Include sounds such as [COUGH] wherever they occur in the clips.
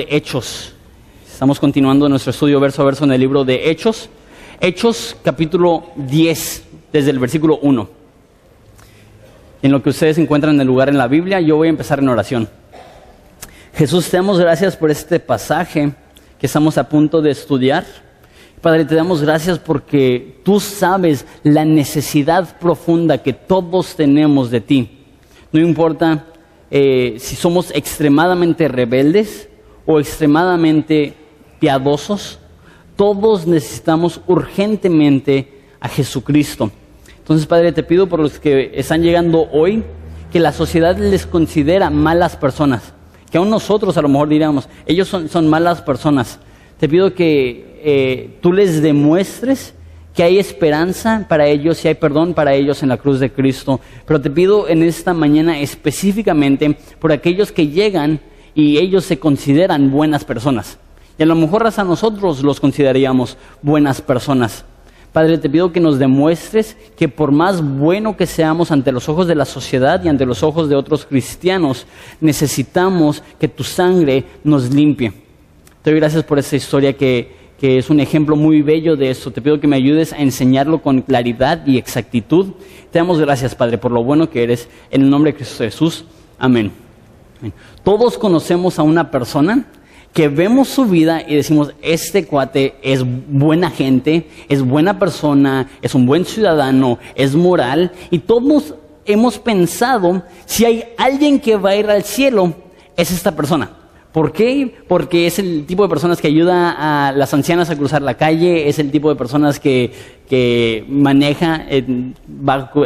de Hechos. Estamos continuando nuestro estudio verso a verso en el libro de Hechos. Hechos capítulo 10, desde el versículo 1. En lo que ustedes encuentran en el lugar en la Biblia, yo voy a empezar en oración. Jesús, te damos gracias por este pasaje que estamos a punto de estudiar. Padre, te damos gracias porque tú sabes la necesidad profunda que todos tenemos de ti. No importa eh, si somos extremadamente rebeldes, o extremadamente piadosos, todos necesitamos urgentemente a Jesucristo. Entonces, Padre, te pido por los que están llegando hoy, que la sociedad les considera malas personas, que aún nosotros a lo mejor diríamos, ellos son, malas personas. Te pido que eh, tú les demuestres que hay esperanza para ellos y hay perdón para ellos en la cruz de Cristo. Pero te pido en esta mañana específicamente por aquellos que llegan y ellos se consideran buenas personas. Y a lo mejor hasta nosotros los consideraríamos buenas personas. Padre, te pido que nos demuestres que por más bueno que seamos ante los ojos de la sociedad y ante los ojos de otros cristianos, necesitamos que tu sangre nos limpie. Te doy gracias por esta historia que, que es un ejemplo muy bello de eso. Te pido que me ayudes a enseñarlo con claridad y exactitud. Te damos gracias, Padre, por lo bueno que eres. En el nombre de Cristo Jesús. Amén. Todos conocemos a una persona que vemos su vida y decimos, este cuate es buena gente, es buena persona, es un buen ciudadano, es moral, y todos hemos pensado, si hay alguien que va a ir al cielo, es esta persona. ¿Por qué? Porque es el tipo de personas que ayuda a las ancianas a cruzar la calle, es el tipo de personas que, que maneja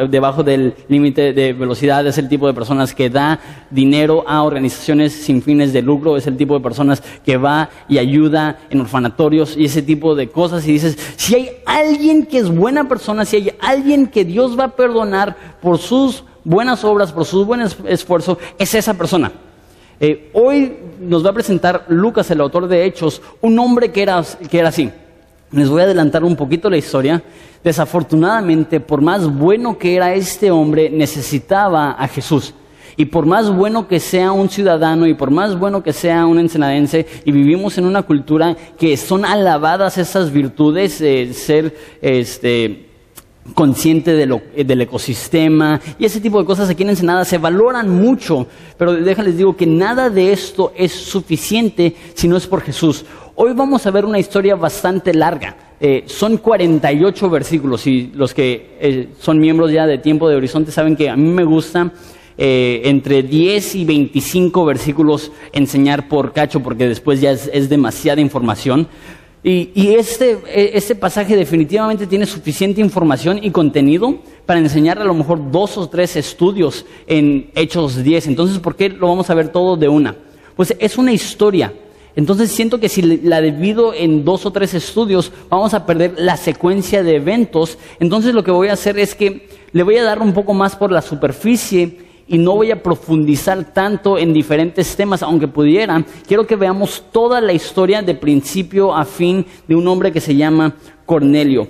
debajo del límite de velocidad, es el tipo de personas que da dinero a organizaciones sin fines de lucro, es el tipo de personas que va y ayuda en orfanatorios y ese tipo de cosas. Y dices, si hay alguien que es buena persona, si hay alguien que Dios va a perdonar por sus buenas obras, por sus buenos esfuerzos, es esa persona. Eh, hoy nos va a presentar Lucas, el autor de Hechos, un hombre que era, que era así. Les voy a adelantar un poquito la historia. Desafortunadamente, por más bueno que era este hombre, necesitaba a Jesús. Y por más bueno que sea un ciudadano y por más bueno que sea un ensenadense, y vivimos en una cultura que son alabadas esas virtudes, eh, ser este, consciente de lo, del ecosistema y ese tipo de cosas aquí en Ensenada se valoran mucho, pero déjales digo que nada de esto es suficiente si no es por Jesús. Hoy vamos a ver una historia bastante larga. Eh, son 48 versículos y los que eh, son miembros ya de Tiempo de Horizonte saben que a mí me gusta eh, entre 10 y 25 versículos enseñar por cacho porque después ya es demasiada información. Y, este, e, este, pasaje definitivamente tiene suficiente información y contenido para enseñar a lo mejor dos o tres estudios en Hechos 10. Entonces, ¿por qué lo vamos a ver todo de una? Pues es una historia. Entonces siento que si la divido en dos o tres estudios, vamos a perder la secuencia de eventos. Entonces lo que voy a hacer es que le voy a dar un poco más por la superficie y no voy a profundizar tanto en diferentes temas, aunque pudiera. Quiero que veamos toda la historia de principio a fin de un hombre que se llama Cornelio.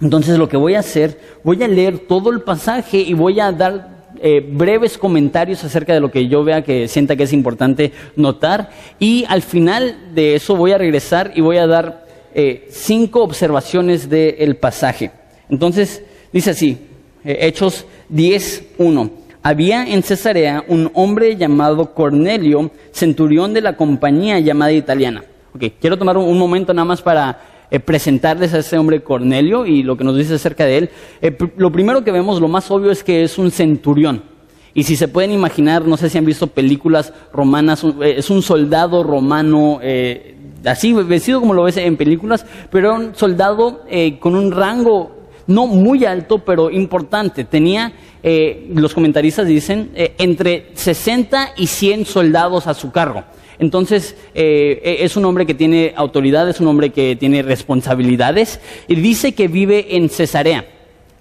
Entonces lo que voy a hacer, voy a leer todo el pasaje y voy a dar eh, breves comentarios acerca de lo que yo vea que sienta que es importante notar. Y al final de eso voy a regresar y voy a dar eh, cinco observaciones del pasaje. Entonces, dice así, eh, Hechos 10.1 había en Cesarea un hombre llamado Cornelio, centurión de la compañía llamada italiana. Okay, quiero tomar un, momento nada más para eh, presentarles a ese hombre Cornelio y lo que nos dice acerca de él. Eh, lo primero que vemos, lo más obvio, es que es un centurión. Y si se pueden imaginar, no sé si han visto películas romanas, eh, es un soldado romano, así vestido como lo ves en películas, pero un soldado con un rango no muy alto, pero importante. Tenía eh, los comentaristas dicen, eh, entre 60 y 100 soldados a su cargo. Entonces, eh, e, es un hombre que tiene autoridad, es un hombre que tiene responsabilidades y dice que vive en Cesarea.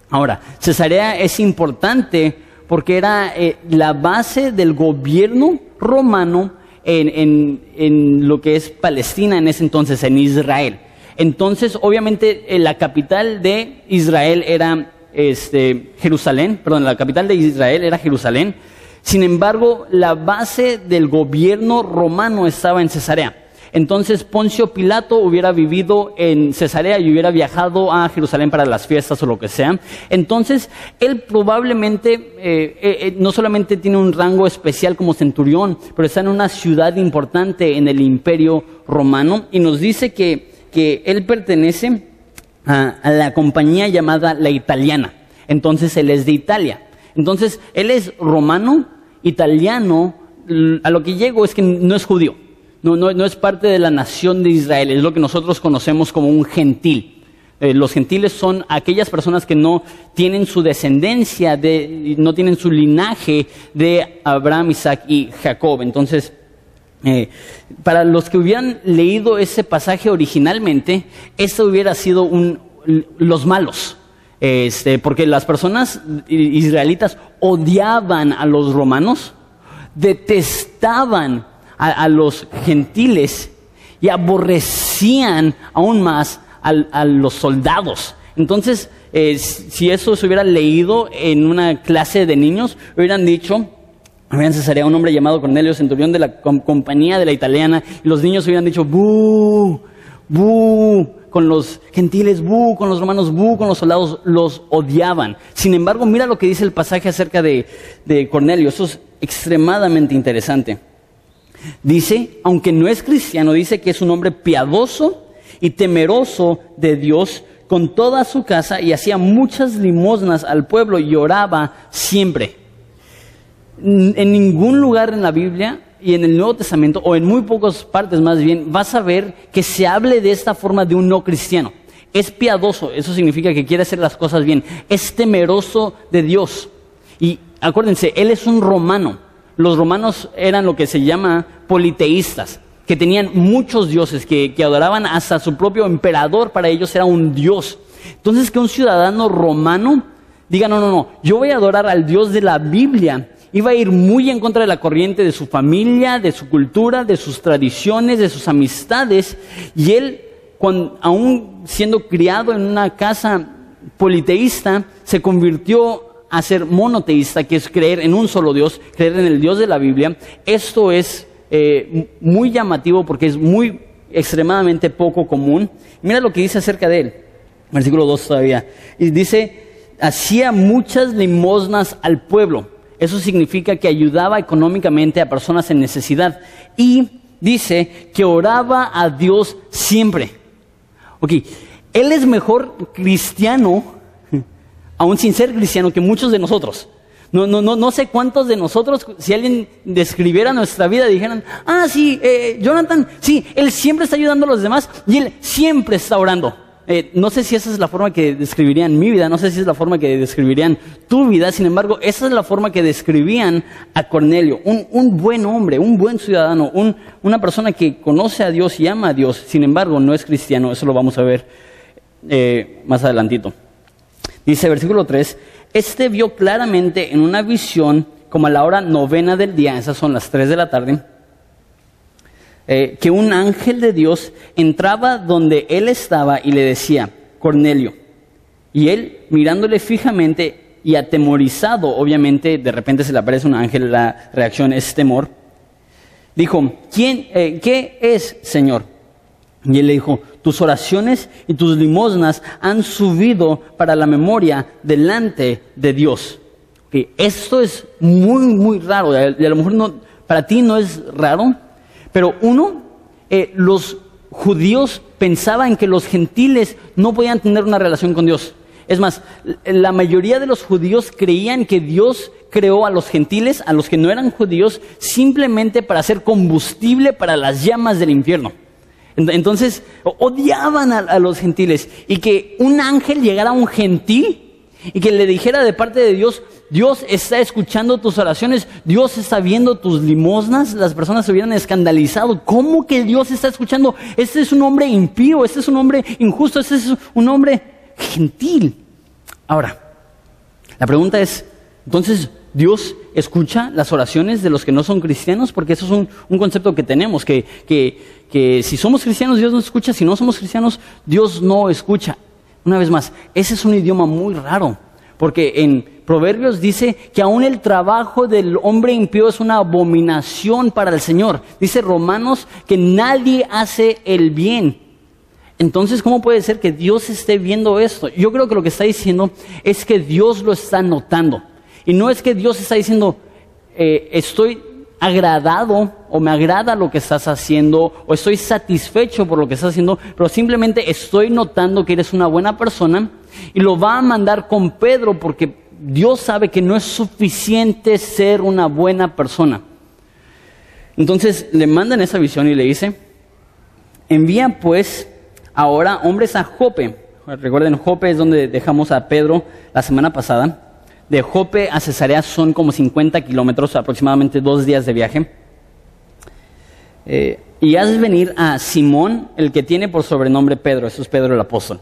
Ahora, Cesarea es importante porque era la base del gobierno romano en, en, lo que es Palestina en ese entonces, en Israel. Entonces, obviamente, la capital de Israel era este, Jerusalén, perdón, la capital de Israel era Jerusalén. Sin embargo, la base del gobierno romano estaba en Cesarea. Entonces Poncio Pilato hubiera vivido en Cesarea y hubiera viajado a Jerusalén para las fiestas o lo que sea. Entonces él probablemente eh, eh, eh, no solamente tiene un rango especial como centurión, pero está en una ciudad importante en el imperio romano y nos dice que, que él pertenece a, la compañía llamada la italiana. Entonces él es de Italia. Entonces él es romano, italiano, a lo que llego es que no es judío, no es parte de la nación de Israel, es lo que nosotros conocemos como un gentil. Eh, los gentiles son aquellas personas que no tienen su descendencia, de, no tienen su linaje de Abraham, Isaac y Jacob. Entonces, eh, para los que hubieran leído ese pasaje originalmente, eso hubiera sido los malos. Este, porque las personas israelitas odiaban a los romanos, detestaban a, los gentiles y aborrecían aún más a, los soldados. Entonces, eh, si eso se hubiera leído en una clase de niños, hubieran dicho, Habían Cesarea un hombre llamado Cornelio, centurión de la com- compañía de la italiana, y los niños hubieran dicho, ¡bu! ¡bu! Con los gentiles, ¡bu! Con los romanos, ¡bu! Con los soldados, los odiaban. Sin embargo, mira lo que dice el pasaje acerca de, de Cornelio. Eso es extremadamente interesante. Dice, aunque no es cristiano, dice que es un hombre piadoso y temeroso de Dios con toda su casa y hacía muchas limosnas al pueblo y oraba siempre. En ningún lugar en la Biblia y en el Nuevo Testamento, o en muy pocas partes más bien, vas a ver que se hable de esta forma de un no cristiano. Es piadoso, eso significa que quiere hacer las cosas bien. Es temeroso de Dios. Y acuérdense, él es un romano. Los romanos eran lo que se llama politeístas, que tenían muchos dioses, que, que adoraban hasta su propio emperador, para ellos era un dios. Entonces que un ciudadano romano diga, no, no, no, yo voy a adorar al Dios de la Biblia, iba a ir muy en contra de la corriente de su familia, de su cultura, de sus tradiciones, de sus amistades, y él, cuando, aún siendo criado en una casa politeísta, se convirtió a ser monoteísta, que es creer en un solo Dios, creer en el Dios de la Biblia. Esto es eh, muy llamativo porque es muy extremadamente poco común. Mira lo que dice acerca de él, versículo 2 todavía. Y dice, hacía muchas limosnas al pueblo. Eso significa que ayudaba económicamente a personas en necesidad. Y dice que oraba a Dios siempre. Ok, él es mejor cristiano, aún sin ser cristiano, que muchos de nosotros. No, no, no, no sé cuántos de nosotros, si alguien describiera nuestra vida, dijeran, ah, sí, eh, Jonathan, sí, él siempre está ayudando a los demás y él siempre está orando. Eh, no sé si esa es la forma que describirían mi vida, no sé si es la forma que describirían tu vida, sin embargo, esa es la forma que describían a Cornelio, un, un buen hombre, un buen ciudadano, un- una persona que conoce a Dios y ama a Dios, sin embargo, no es cristiano, eso lo vamos a ver eh, más adelantito. Dice versículo 3, este vio claramente en una visión, como a la hora novena del día, esas son las 3 de la tarde, eh, que un ángel de Dios entraba donde él estaba y le decía, Cornelio. Y él, mirándole fijamente y atemorizado, obviamente, de repente se le aparece un ángel, la reacción es temor, dijo, ¿quién, eh, ¿qué es, Señor? Y él le dijo, tus oraciones y tus limosnas han subido para la memoria delante de Dios. Ok, Esto es muy, muy raro. Y a lo mejor no, para ti no es raro, pero uno, eh, los judíos pensaban que los gentiles no podían tener una relación con Dios. Es más, la mayoría de los judíos creían que Dios creó a los gentiles, a los que no eran judíos, simplemente para ser combustible para las llamas del infierno. Ent- Entonces, odiaban a los gentiles y que un ángel llegara a un gentil y que le dijera de parte de Dios, Dios está escuchando tus oraciones, Dios está viendo tus limosnas, las personas se hubieran escandalizado. ¿Cómo que Dios está escuchando? Este es un hombre impío, este es un hombre injusto, este es un hombre gentil. Ahora, la pregunta es, entonces, ¿Dios escucha las oraciones de los que no son cristianos? Porque eso es un, un concepto que tenemos, que, que, que si somos cristianos Dios nos escucha, si no somos cristianos Dios no escucha. Una vez más, ese es un idioma muy raro, porque en Proverbios dice que aún el trabajo del hombre impío es una abominación para el Señor. Dice Romanos que nadie hace el bien. Entonces, ¿cómo puede ser que Dios esté viendo esto? Yo creo que lo que está diciendo es que Dios lo está notando. Y no es que Dios está diciendo, eh, estoy agradado o me agrada lo que estás haciendo o estoy satisfecho por lo que estás haciendo, pero simplemente estoy notando que eres una buena persona y lo va a mandar con Pedro porque Dios sabe que no es suficiente ser una buena persona. Entonces le mandan esa visión y le dice, envía pues ahora hombres a Jope. Recuerden, Jope es donde dejamos a Pedro la semana pasada. De Jope a Cesarea son como 50 kilómetros, aproximadamente dos días de viaje. Eh, y haz venir a Simón, el que tiene por sobrenombre Pedro, eso es Pedro el apóstol.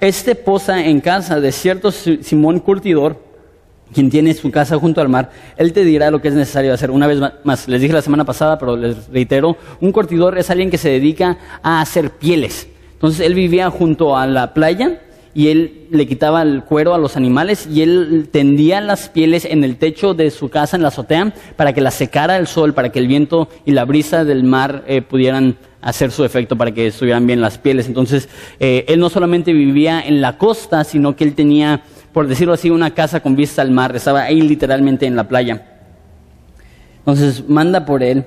Este posa en casa de cierto Simón Curtidor, quien tiene su casa junto al mar, él te dirá lo que es necesario hacer. Una vez más, les dije la semana pasada, pero les reitero, un curtidor es alguien que se dedica a hacer pieles. Entonces él vivía junto a la playa y él le quitaba el cuero a los animales y él tendía las pieles en el techo de su casa, en la azotea, para que las secara el sol, para que el viento y la brisa del mar eh, pudieran hacer su efecto para que estuvieran bien las pieles. Entonces, eh, él no solamente vivía en la costa, sino que él tenía, por decirlo así, una casa con vista al mar, estaba ahí literalmente en la playa. Entonces, manda por él,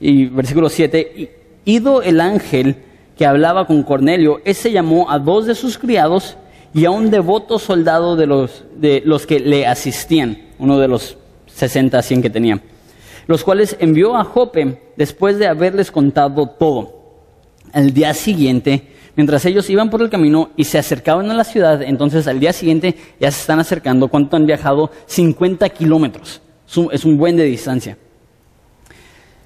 y versículo 7, ido el ángel, que hablaba con Cornelio, ese llamó a dos de sus criados y a un devoto soldado de los, de los que le asistían, uno de los 60, 100 que tenía, los cuales envió a Jope después de haberles contado todo. Al día siguiente, mientras ellos iban por el camino y se acercaban a la ciudad, entonces al día siguiente ya se están acercando, ¿cuánto han viajado? 50 kilómetros. Es un, buen de distancia.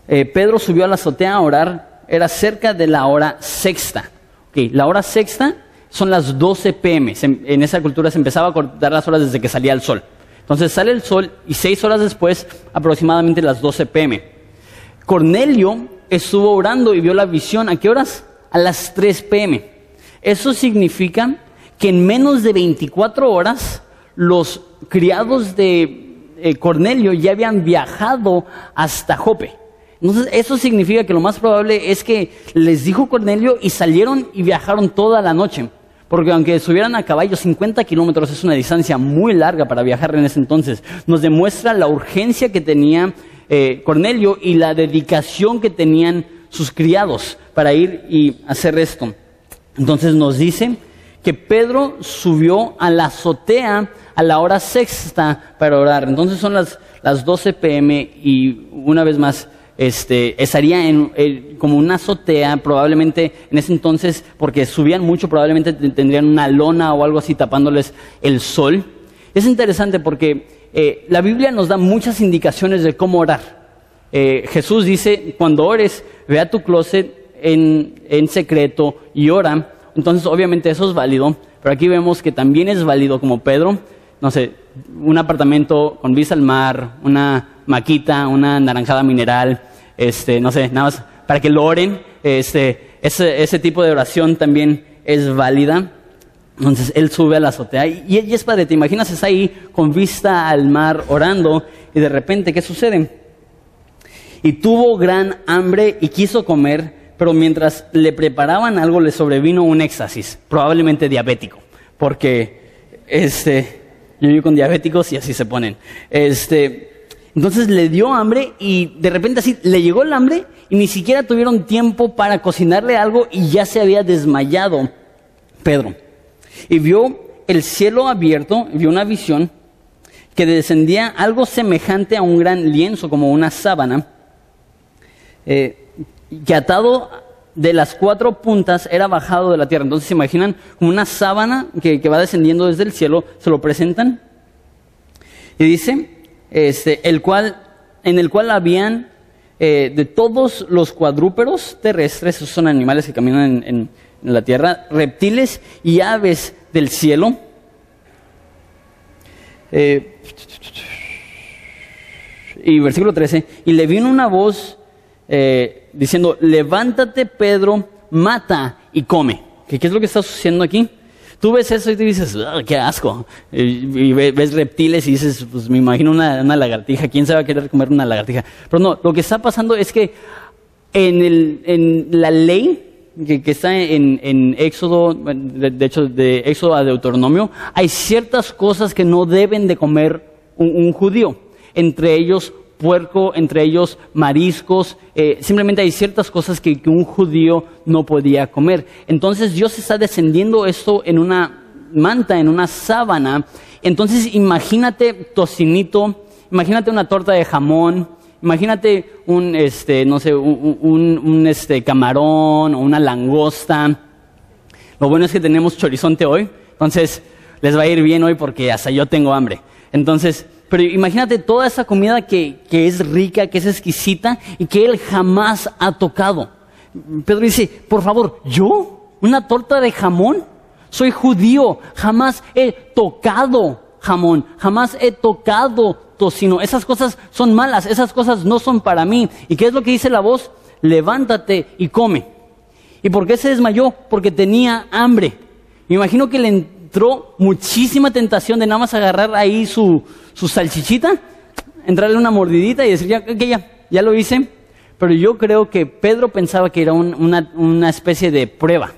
Eh, Pedro subió a la azotea a orar era cerca de la hora sexta. la hora sexta son las 12 pm. en esa cultura se empezaba a cortar las horas desde que salía el sol. Entonces sale el sol y seis horas después, aproximadamente las 12 pm. Cornelio estuvo orando y vio la visión. ¿A qué horas? A las 3 pm. Eso significa que en menos de 24 horas los criados de eh, Cornelio ya habían viajado hasta Jope. Entonces, eso significa que lo más probable es que les dijo Cornelio y salieron y viajaron toda la noche. Porque aunque subieran a caballo 50 kilómetros es una distancia muy larga para viajar en ese entonces, nos demuestra la urgencia que tenía eh, Cornelio y la dedicación que tenían sus criados para ir y hacer esto. Entonces nos dice que Pedro subió a la azotea a la hora sexta para orar. Entonces son las, las 12 pm y una vez más este, estaría en, como una azotea, probablemente en ese entonces, porque subían mucho, probablemente tendrían una lona o algo así tapándoles el sol. Es interesante porque eh, la Biblia nos da muchas indicaciones de cómo orar. Eh, Jesús dice, cuando ores, ve a tu closet en, en secreto y ora. Entonces, obviamente eso es válido, pero aquí vemos que también es válido como Pedro, no sé, un apartamento con vista al mar, una maquita, una naranjada mineral, este, no sé, nada más para que lo oren. Este, ese, ese tipo de oración también es válida. Entonces él sube a la azotea y, y es padre, te imaginas, es ahí con vista al mar orando y de repente, ¿qué sucede? Y tuvo gran hambre y quiso comer, pero mientras le preparaban algo le sobrevino un éxtasis, probablemente diabético, porque este, yo vivo con diabéticos y así se ponen. Este, entonces le dio hambre y de repente así le llegó el hambre y ni siquiera tuvieron tiempo para cocinarle algo y ya se había desmayado Pedro. Y vio el cielo abierto, vio una visión que descendía algo semejante a un gran lienzo, como una sábana, eh, que atado de las cuatro puntas era bajado de la tierra. Entonces se imaginan como una sábana que, que va descendiendo desde el cielo, se lo presentan. Y dice, este, el cual, en el cual habían eh, de todos los cuadrúperos terrestres, esos son animales que caminan en, la tierra, reptiles y aves del cielo. Eh, y versículo 13, y le vino una voz eh, diciendo, levántate Pedro, mata y come. ¿Qué, ¿Qué, es lo que está sucediendo aquí? Tú ves eso y te dices, "Ah, qué asco. Y, y ve- ves reptiles y dices, pues me imagino una, una lagartija. ¿Quién se va a querer comer una lagartija? Pero no, lo que está pasando es que en, el, en la ley que, está en, en Éxodo, de, hecho de Éxodo a Deuteronomio, hay ciertas cosas que no deben de comer un judío. Entre ellos puerco, entre ellos mariscos, eh, simplemente hay ciertas cosas que, un judío no podía comer. Entonces Dios está descendiendo esto en una manta, en una sábana. Entonces imagínate tocinito, imagínate una torta de jamón, imagínate un, este, no sé, un, un- un, este, camarón o una langosta. Lo bueno es que tenemos chorizonte hoy, entonces les va a ir bien hoy porque hasta yo tengo hambre. Entonces, pero imagínate toda esa comida que, que es rica, que es exquisita y que él jamás ha tocado. Pedro dice, por favor, ¿yo? ¿Una torta de jamón? Soy judío, jamás he tocado jamón, jamás he tocado tocino. Esas cosas son malas, esas cosas no son para mí. ¿Y qué es lo que dice la voz? Levántate y come. ¿Y por qué se desmayó? Porque tenía hambre. Me imagino que le entró muchísima tentación de nada más agarrar ahí su, su salchichita, entrarle una mordidita y decir, ya, ya, ya lo hice. Pero yo creo que Pedro pensaba que era un- una, una especie de prueba.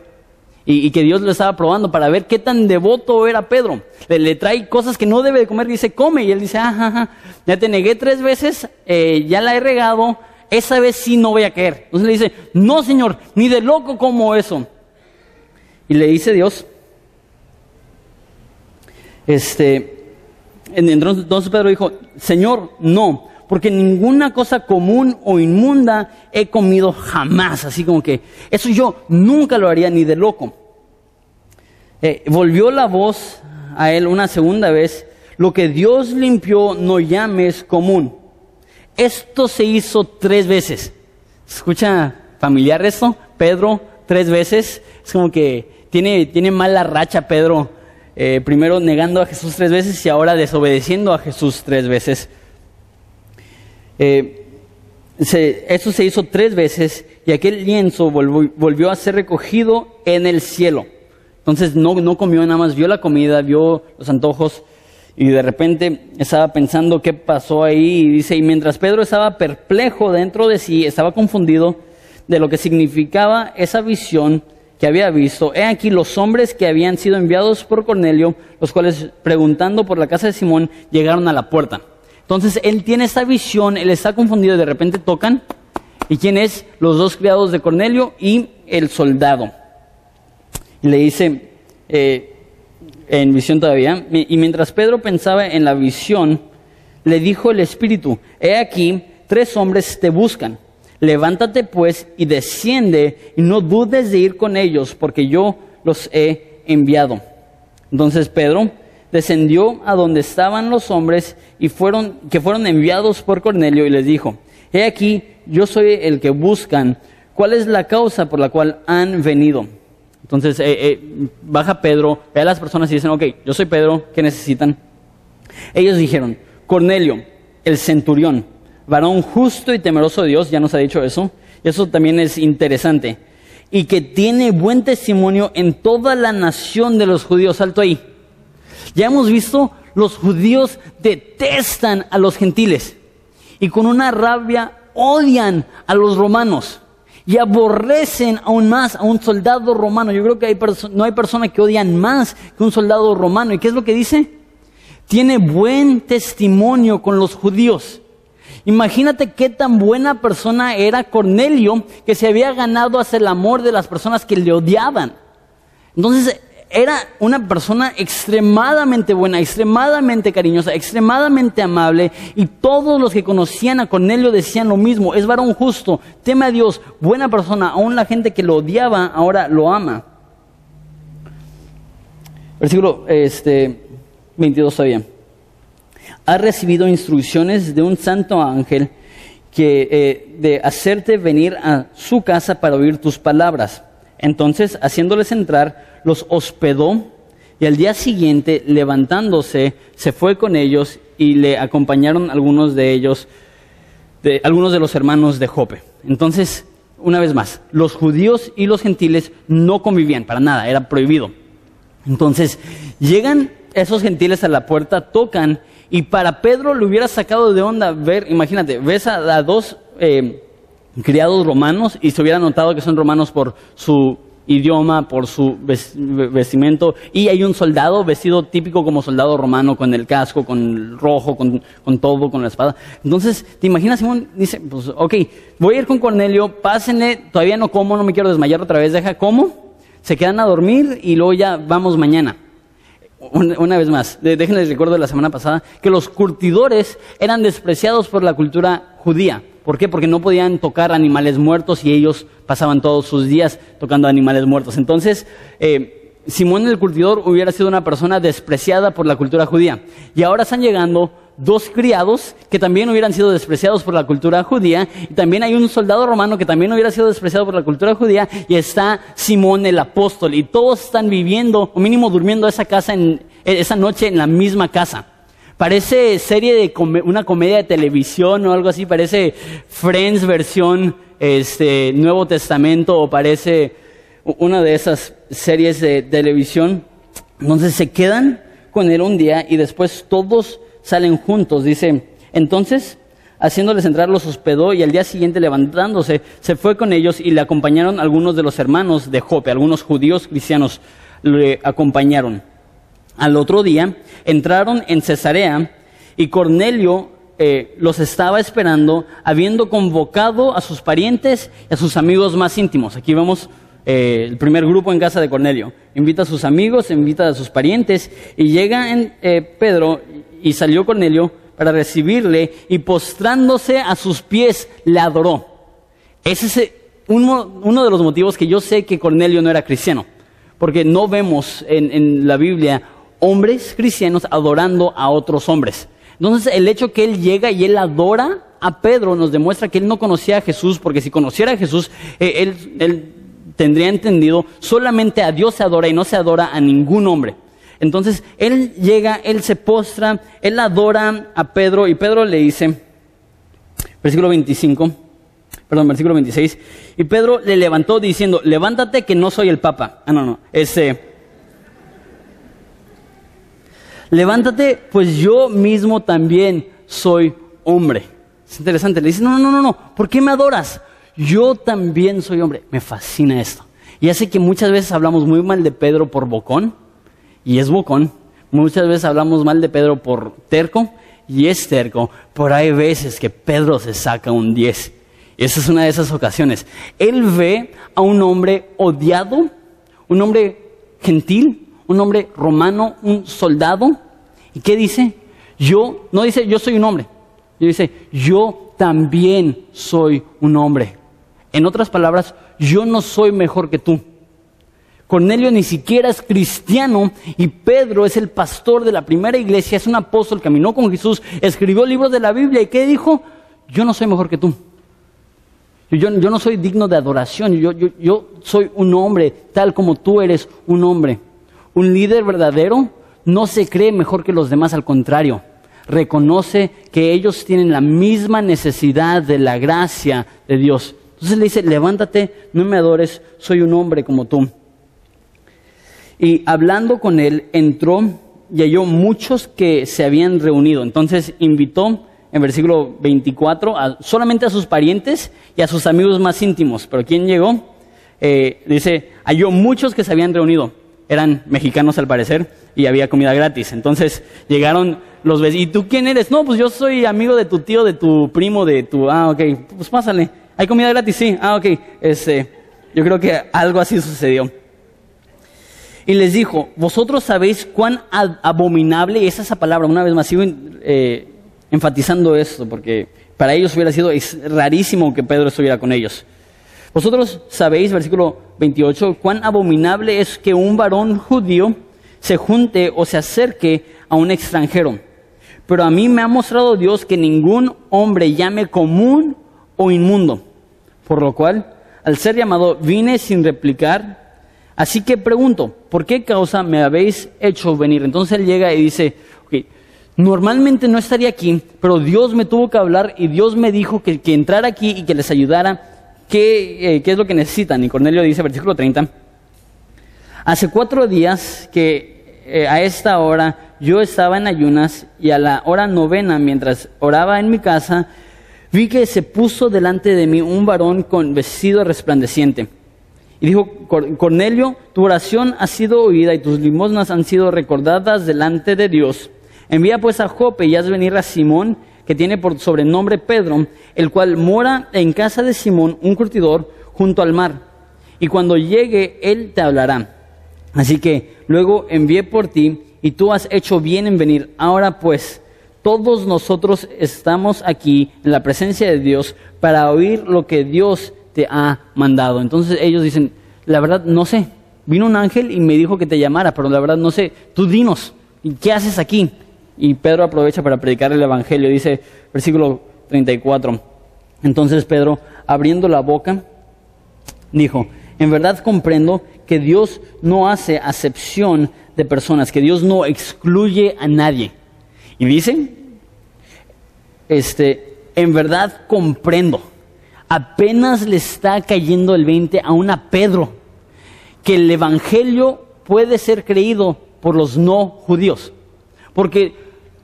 Y, que Dios lo estaba probando para ver qué tan devoto era Pedro. Le, trae cosas que no debe de comer, dice, come. Y él dice, ajá, ajá, ya te negué tres veces, eh, ya la he regado, esa vez sí no voy a caer. Entonces le dice, no señor, ni de loco como eso. Y le dice Dios, este, en- entonces entonces Pedro dijo, Señor, no, porque ninguna cosa común o inmunda he comido jamás. Así como que eso yo nunca lo haría ni de loco. Eh, volvió la voz a él una segunda vez, lo que Dios limpió no llames común. Esto se hizo tres veces. ¿Escucha familiar esto? Pedro, tres veces. Es como que tiene, tiene mala racha Pedro. Eh, primero negando a Jesús tres veces y ahora desobedeciendo a Jesús tres veces. Eh, eso se hizo tres veces y aquel lienzo volvió, volvió a ser recogido en el cielo. Entonces no, no comió nada más, vio la comida, vio los antojos y de repente estaba pensando qué pasó ahí y dice, y mientras Pedro estaba perplejo dentro de sí, estaba confundido de lo que significaba esa visión que había visto, he aquí los hombres que habían sido enviados por Cornelio, los cuales preguntando por la casa de Simón llegaron a la puerta. Entonces él tiene esta visión, él está confundido, de repente tocan, ¿y quién es? Los dos criados de Cornelio y el soldado. Y le dice, eh, en visión todavía, y mientras Pedro pensaba en la visión, le dijo el Espíritu, he aquí, tres hombres te buscan. Levántate pues y desciende y no dudes de ir con ellos, porque yo los he enviado. Entonces Pedro descendió a donde estaban los hombres y fueron, que fueron enviados por Cornelio y les dijo, he aquí, yo soy el que buscan, ¿cuál es la causa por la cual han venido? Entonces eh, eh, baja Pedro, ve a las personas y dicen, ok, yo soy Pedro, ¿qué necesitan? Ellos dijeron, Cornelio, el centurión, varón justo y temeroso de Dios, ya nos ha dicho eso, eso también es interesante, y que tiene buen testimonio en toda la nación de los judíos, alto ahí. Ya hemos visto, los judíos detestan a los gentiles y con una rabia odian a los romanos y aborrecen aún más a un soldado romano. Yo creo que hay no hay persona que odian más que un soldado romano. ¿Y qué es lo que dice? Tiene buen testimonio con los judíos. Imagínate qué tan buena persona era Cornelio que se había ganado hasta el amor de las personas que le odiaban. Entonces era una persona extremadamente buena, extremadamente cariñosa, extremadamente amable y todos los que conocían a Cornelio decían lo mismo, es varón justo, teme a Dios, buena persona, aún la gente que lo odiaba ahora lo ama. Versículo este, 22 todavía. Ha recibido instrucciones de un santo ángel que, eh, de hacerte venir a su casa para oír tus palabras. Entonces, haciéndoles entrar, los hospedó y al día siguiente, levantándose, se fue con ellos y le acompañaron algunos de ellos, de, algunos de los hermanos de Jope. Entonces, una vez más, los judíos y los gentiles no convivían para nada, era prohibido. Entonces, llegan esos gentiles a la puerta, tocan, y para Pedro le hubiera sacado de onda ver, imagínate, ves a, dos eh, criados romanos y se hubiera notado que son romanos por su idioma, por su vestimento, y hay un soldado vestido típico como soldado romano, con el casco, con el rojo, con, con, todo, con la espada. Entonces, ¿te imaginas? Simón dice, pues, ok, voy a ir con Cornelio, pásenle, todavía no como, no me quiero desmayar otra vez, deja como, se quedan a dormir y luego ya vamos mañana. Una, vez más, déjenles recuerdo de la semana pasada, que los curtidores eran despreciados por la cultura judía. ¿Por qué? Porque no podían tocar animales muertos y ellos pasaban todos sus días tocando animales muertos. Entonces, eh, Simón el curtidor hubiera sido una persona despreciada por la cultura judía. Y ahora están llegando dos criados que también hubieran sido despreciados por la cultura judía. Y también hay un soldado romano que también hubiera sido despreciado por la cultura judía. Y está Simón el apóstol. Y todos están viviendo, o mínimo durmiendo esa, casa en, esa noche en la misma casa. Parece serie de una comedia de televisión o algo así, parece Friends versión este, Nuevo Testamento o parece una de esas series de televisión. Entonces se quedan con él un día y después todos salen juntos. Dice, entonces, haciéndoles entrar, los hospedó y al día siguiente levantándose, se fue con ellos y le acompañaron algunos de los hermanos de Jope, algunos judíos cristianos le acompañaron. Al otro día entraron en Cesarea y Cornelio eh, los estaba esperando, habiendo convocado a sus parientes y a sus amigos más íntimos. Aquí vemos eh, el primer grupo en casa de Cornelio. Invita a sus amigos, invita a sus parientes y llega en, eh, Pedro y salió Cornelio para recibirle y postrándose a sus pies le adoró. Ese es uno, de los motivos que yo sé que Cornelio no era cristiano, porque no vemos en, la Biblia hombres cristianos adorando a otros hombres. Entonces el hecho que él llega y él adora a Pedro nos demuestra que él no conocía a Jesús, porque si conociera a Jesús, eh, él tendría entendido, solamente a Dios se adora y no se adora a ningún hombre. Entonces él llega, él se postra, él adora a Pedro y Pedro le dice, versículo 25, perdón, versículo 26, y Pedro le levantó diciendo, levántate que no soy el Papa. Ah, no, no, ese levántate, pues yo mismo también soy hombre. Es interesante, le dice, no, no, no, no, ¿por qué me adoras? Yo también soy hombre. Me fascina esto. Y hace que muchas veces hablamos muy mal de Pedro por bocón, y es bocón. Muchas veces hablamos mal de Pedro por terco, y es terco. Pero hay veces que Pedro se saca un 10. Y esa es una de esas ocasiones. Él ve a un hombre odiado, un hombre gentil, un hombre romano, un soldado. ¿Y qué dice? Yo, no dice yo soy un hombre, dice yo también soy un hombre. En otras palabras, yo no soy mejor que tú. Cornelio ni siquiera es cristiano y Pedro es el pastor de la primera iglesia, es un apóstol, caminó con Jesús, escribió libros de la Biblia y ¿qué dijo? Yo no soy mejor que tú. Yo, yo no soy digno de adoración, yo, yo, yo soy un hombre tal como tú eres un hombre. Un líder verdadero no se cree mejor que los demás, al contrario, reconoce que ellos tienen la misma necesidad de la gracia de Dios. Entonces le dice, levántate, no me adores, soy un hombre como tú. Y hablando con él, entró y halló muchos que se habían reunido. Entonces invitó, en versículo 24, solamente a sus parientes y a sus amigos más íntimos. Pero ¿quién llegó? Eh, dice, halló muchos que se habían reunido eran mexicanos al parecer y había comida gratis. Entonces llegaron los vecinos, ¿y tú quién eres? No, pues yo soy amigo de tu tío, de tu primo, de tu... Ah, ok, pues pásale. ¿Hay comida gratis? Sí. Ah, ok. Este, yo creo que algo así sucedió. Y les dijo, vosotros sabéis cuán abominable es esa palabra. Una vez más sigo eh, enfatizando esto, porque para ellos hubiera sido rarísimo que Pedro estuviera con ellos. Vosotros sabéis, versículo 28, cuán abominable es que un varón judío se junte o se acerque a un extranjero. Pero a mí me ha mostrado Dios que ningún hombre llame común o inmundo. Por lo cual, al ser llamado, vine sin replicar. Así que pregunto, ¿por qué causa me habéis hecho venir? Entonces él llega y dice, okay, normalmente no estaría aquí, pero Dios me tuvo que hablar y Dios me dijo que, entrara aquí y que les ayudara ¿qué, eh, ¿qué es lo que necesitan? Y Cornelio dice, versículo 30, Hace cuatro días que eh, a esta hora yo estaba en ayunas y a la hora novena, mientras oraba en mi casa, vi que se puso delante de mí un varón con vestido resplandeciente. Y dijo, Cornelio, tu oración ha sido oída y tus limosnas han sido recordadas delante de Dios. Envía pues a Jope y haz venir a Simón, que tiene por sobrenombre Pedro, el cual mora en casa de Simón, un curtidor, junto al mar. Y cuando llegue, él te hablará. Así que luego envié por ti, y tú has hecho bien en venir. Ahora pues, todos nosotros estamos aquí en la presencia de Dios para oír lo que Dios te ha mandado. Entonces ellos dicen, la verdad no sé, vino un ángel y me dijo que te llamara, pero la verdad no sé, tú dinos, ¿qué haces aquí? Y Pedro aprovecha para predicar el Evangelio, dice versículo 34. Entonces Pedro, abriendo la boca, dijo, en verdad comprendo que Dios no hace acepción de personas, que Dios no excluye a nadie. Y dice, este, en verdad comprendo apenas le está cayendo el 20 a una Pedro, que el Evangelio puede ser creído por los no judíos. Porque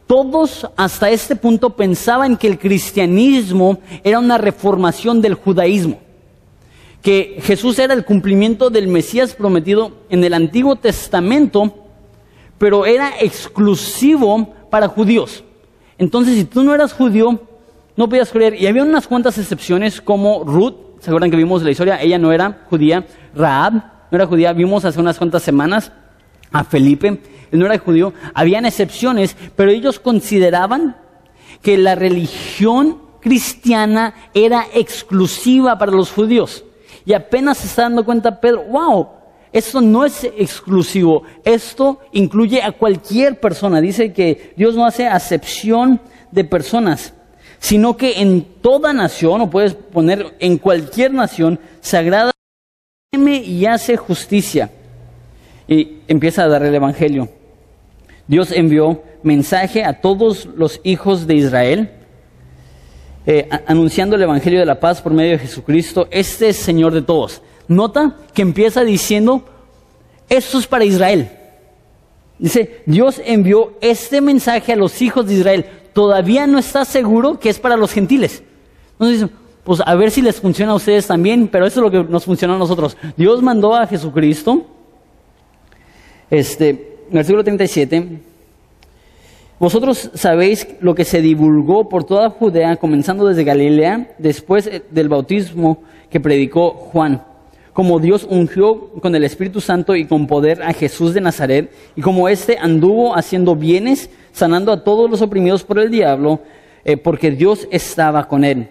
todos hasta este punto pensaban que el cristianismo era una reformación del judaísmo, que Jesús era el cumplimiento del Mesías prometido en el Antiguo Testamento, pero era exclusivo para judíos. Entonces, si tú no eras judío, no podías creer. Y había unas cuantas excepciones como Ruth, ¿se acuerdan que vimos la historia? Ella no era judía. Raab no era judía. Vimos hace unas cuantas semanas a Felipe, él no era judío. Habían excepciones, pero ellos consideraban que la religión cristiana era exclusiva para los judíos. Y apenas se está dando cuenta Pedro, wow, esto no es exclusivo, esto incluye a cualquier persona. Dice que Dios no hace acepción de personas sino que en toda nación, o puedes poner en cualquier nación, sagrada y hace justicia. Y empieza a dar el Evangelio. Dios envió mensaje a todos los hijos de Israel, eh, anunciando el Evangelio de la paz por medio de Jesucristo. Este es Señor de todos. Nota que empieza diciendo, esto es para Israel. Dice, Dios envió este mensaje a los hijos de Israel todavía no está seguro que es para los gentiles. Entonces, pues a ver si les funciona a ustedes también, pero eso es lo que nos funciona a nosotros. Dios mandó a Jesucristo, este, versículo 37, vosotros sabéis lo que se divulgó por toda Judea, comenzando desde Galilea, después eh, del bautismo que predicó Juan como Dios ungió con el Espíritu Santo y con poder a Jesús de Nazaret, y como éste anduvo haciendo bienes, sanando a todos los oprimidos por el diablo, eh, porque Dios estaba con él.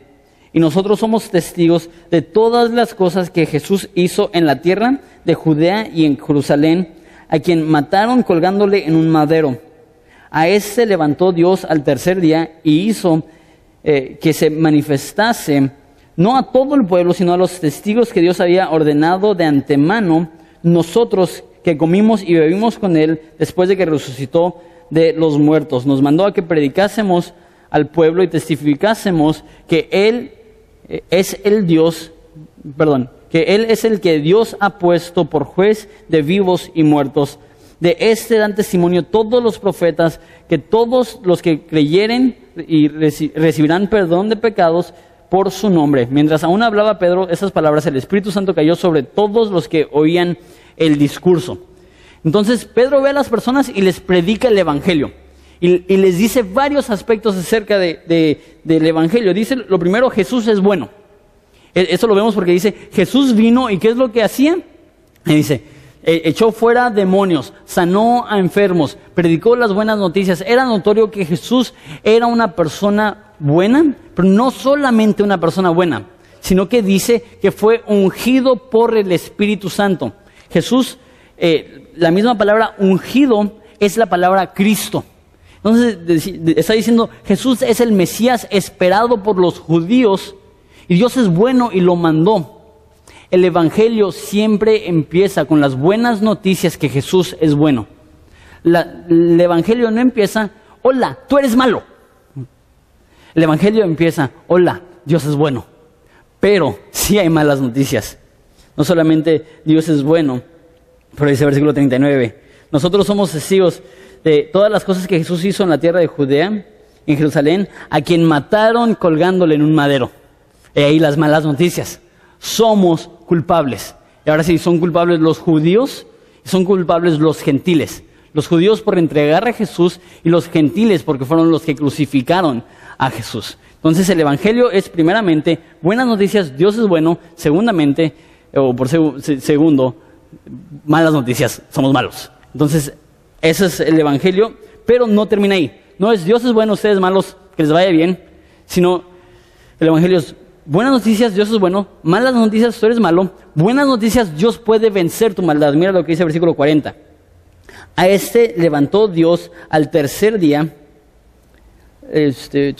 Y nosotros somos testigos de todas las cosas que Jesús hizo en la tierra de Judea y en Jerusalén, a quien mataron colgándole en un madero. A éste levantó Dios al tercer día y hizo eh, que se manifestase no a todo el pueblo, sino a los testigos que Dios había ordenado de antemano, nosotros que comimos y bebimos con Él después de que resucitó de los muertos. Nos mandó a que predicásemos al pueblo y testificásemos que Él eh, es el Dios, perdón, que Él es el que Dios ha puesto por juez de vivos y muertos. De este dan testimonio todos los profetas, que todos los que creyeren y recibirán perdón de pecados por su nombre. Mientras aún hablaba Pedro esas palabras, el Espíritu Santo cayó sobre todos los que oían el discurso. Entonces Pedro ve a las personas y les predica el Evangelio. Y, les dice varios aspectos acerca de, del Evangelio. Dice, lo primero, Jesús es bueno. E, eso lo vemos porque dice, Jesús vino y ¿qué es lo que hacía? Y dice, e, echó fuera demonios, sanó a enfermos, predicó las buenas noticias. Era notorio que Jesús era una persona buena, pero no solamente una persona buena, sino que dice que fue ungido por el Espíritu Santo. Jesús, eh, la misma palabra ungido es la palabra Cristo. Entonces está diciendo, Jesús es el Mesías esperado por los judíos y Dios es bueno y lo mandó. El Evangelio siempre empieza con las buenas noticias que Jesús es bueno. el Evangelio no empieza, hola, tú eres malo. El Evangelio empieza, hola, Dios es bueno, pero sí hay malas noticias. No solamente Dios es bueno, Pero dice versículo 39, nosotros somos testigos de todas las cosas que Jesús hizo en la tierra de Judea, en Jerusalén, a quien mataron colgándole en un madero. Y ahí las malas noticias. Somos culpables. Y ahora sí, son culpables los judíos y son culpables los gentiles. Los judíos por entregar a Jesús y los gentiles porque fueron los que crucificaron a Jesús. Entonces el Evangelio es primeramente buenas noticias, Dios es bueno, segundamente, o por segundo, malas noticias, somos malos. Entonces, ese es el Evangelio, pero no termina ahí. No es Dios es bueno, ustedes malos, que les vaya bien, sino el Evangelio es buenas noticias, Dios es bueno, malas noticias, tú eres malo, buenas noticias, Dios puede vencer tu maldad. Mira lo que dice el versículo 40. A este levantó Dios al tercer día, este,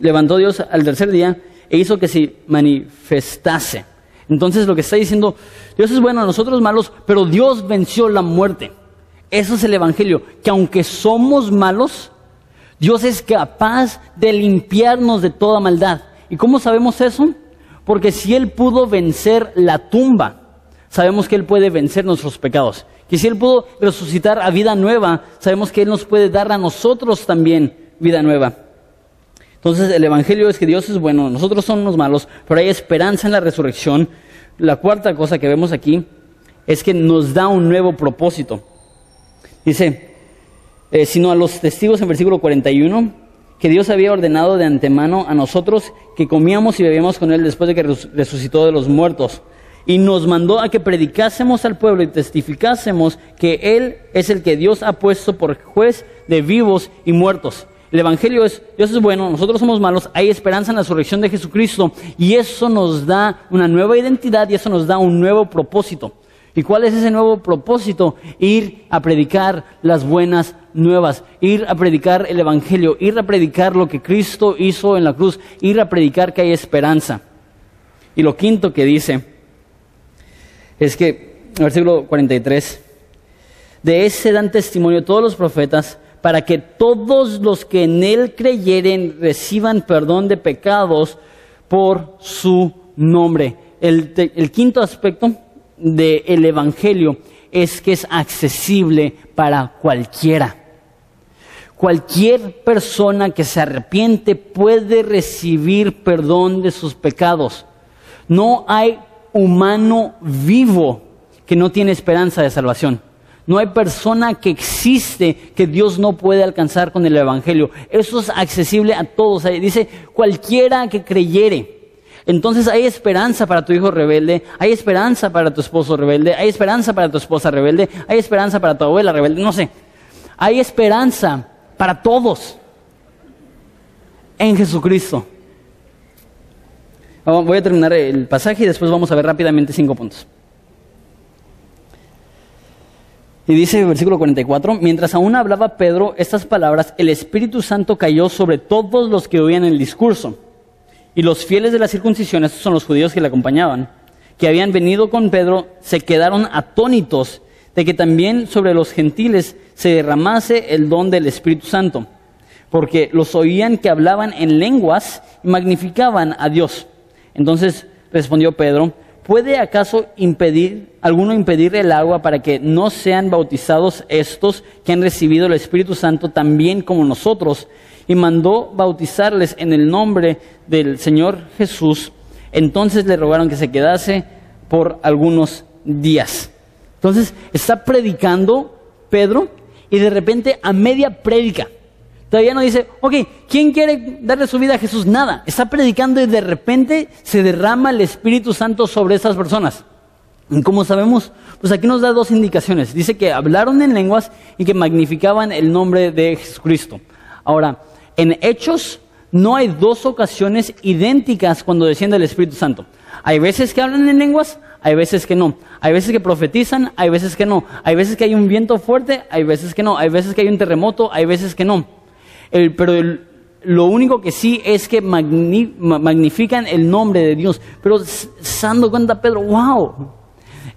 levantó Dios al tercer día e hizo que se manifestase. Entonces lo que está diciendo, Dios es bueno, nosotros malos, pero Dios venció la muerte. Eso es el Evangelio, que aunque somos malos, Dios es capaz de limpiarnos de toda maldad. ¿Y cómo sabemos eso? Porque si Él pudo vencer la tumba, sabemos que Él puede vencer nuestros pecados. Que si Él pudo resucitar a vida nueva, sabemos que Él nos puede dar a nosotros también vida nueva. Entonces el Evangelio es que Dios es bueno, nosotros somos malos, pero hay esperanza en la resurrección. La cuarta cosa que vemos aquí es que nos da un nuevo propósito. Dice, eh, sino a los testigos en versículo 41, que Dios había ordenado de antemano a nosotros que comíamos y bebíamos con Él después de que resucitó de los muertos. Y nos mandó a que predicásemos al pueblo y testificásemos que Él es el que Dios ha puesto por juez de vivos y muertos. El Evangelio es, Dios es bueno, nosotros somos malos, hay esperanza en la resurrección de Jesucristo y eso nos da una nueva identidad y eso nos da un nuevo propósito. ¿Y cuál es ese nuevo propósito? Ir a predicar las buenas nuevas, ir a predicar el Evangelio, ir a predicar lo que Cristo hizo en la cruz, ir a predicar que hay esperanza. Y lo quinto que dice es que, en versículo 43, de ese dan testimonio todos los profetas para que todos los que en él creyeren reciban perdón de pecados por su nombre. El, quinto aspecto del Evangelio es que es accesible para cualquiera. Cualquier persona que se arrepiente puede recibir perdón de sus pecados. No hay humano vivo que no tiene esperanza de salvación. No hay persona que existe que Dios no puede alcanzar con el Evangelio. Eso es accesible a todos. Dice, cualquiera que creyere. Entonces hay esperanza para tu hijo rebelde, hay esperanza para tu esposo rebelde, hay esperanza para tu esposa rebelde, hay esperanza para tu abuela rebelde, no sé. Hay esperanza para todos en Jesucristo. Voy a terminar el pasaje y después vamos a ver rápidamente cinco puntos. Y dice el versículo 44, mientras aún hablaba Pedro estas palabras, el Espíritu Santo cayó sobre todos los que oían el discurso. Y los fieles de la circuncisión, estos son los judíos que le acompañaban, que habían venido con Pedro, se quedaron atónitos de que también sobre los gentiles se derramase el don del Espíritu Santo, porque los oían que hablaban en lenguas y magnificaban a Dios. Entonces respondió Pedro, ¿puede acaso impedir alguno impedir el agua para que no sean bautizados estos que han recibido el Espíritu Santo también como nosotros? y mandó bautizarles en el nombre del Señor Jesús. Entonces le rogaron que se quedase por algunos días. Entonces está predicando Pedro y de repente a media prédica, todavía no dice, ok, ¿quién quiere darle su vida a Jesús? Nada, está predicando y de repente se derrama el Espíritu Santo sobre esas personas. ¿Y cómo sabemos? Pues aquí nos da dos indicaciones. Dice que hablaron en lenguas y que magnificaban el nombre de Jesucristo. Ahora, en Hechos no hay dos ocasiones idénticas cuando desciende el Espíritu Santo. Hay veces que hablan en lenguas, hay veces que no. Hay veces que profetizan, hay veces que no. Hay veces que hay un viento fuerte, hay veces que no. Hay veces que hay un terremoto, hay veces que no. Pero lo único que sí es que magnifican el nombre de Dios. Pero dando cuenta Pedro, wow.